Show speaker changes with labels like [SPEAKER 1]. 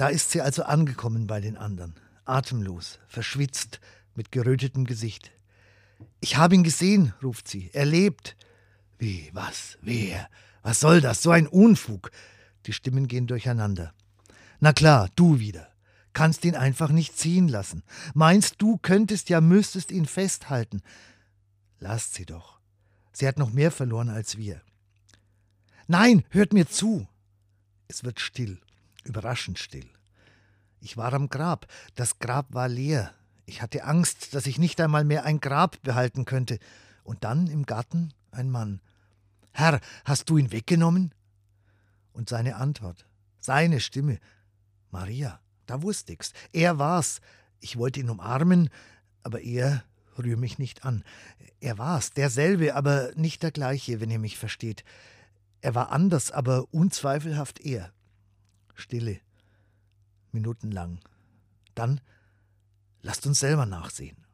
[SPEAKER 1] Da ist sie also angekommen bei den anderen, atemlos, verschwitzt, mit gerötetem Gesicht. Ich habe ihn gesehen, ruft sie. Er lebt. Wie, was, wer? Was soll das? So ein Unfug. Die Stimmen gehen durcheinander. Na klar, du wieder. Kannst ihn einfach nicht ziehen lassen. Meinst du, könntest ja, müsstest ihn festhalten. Lasst sie doch. Sie hat noch mehr verloren als wir. Nein, hört mir zu. Es wird still, überraschend still. Ich war am Grab. Das Grab war leer. Ich hatte Angst, dass ich nicht einmal mehr ein Grab behalten könnte. Und dann im Garten ein Mann. Herr, hast du ihn weggenommen? Und seine Antwort, seine Stimme. Maria, da wusste ich's. Er war's. Ich wollte ihn umarmen, aber er rühr mich nicht an. Er war's, derselbe, aber nicht der gleiche, wenn ihr mich versteht. Er war anders, aber unzweifelhaft er. Stille. Minutenlang. Dann lasst uns selber nachsehen.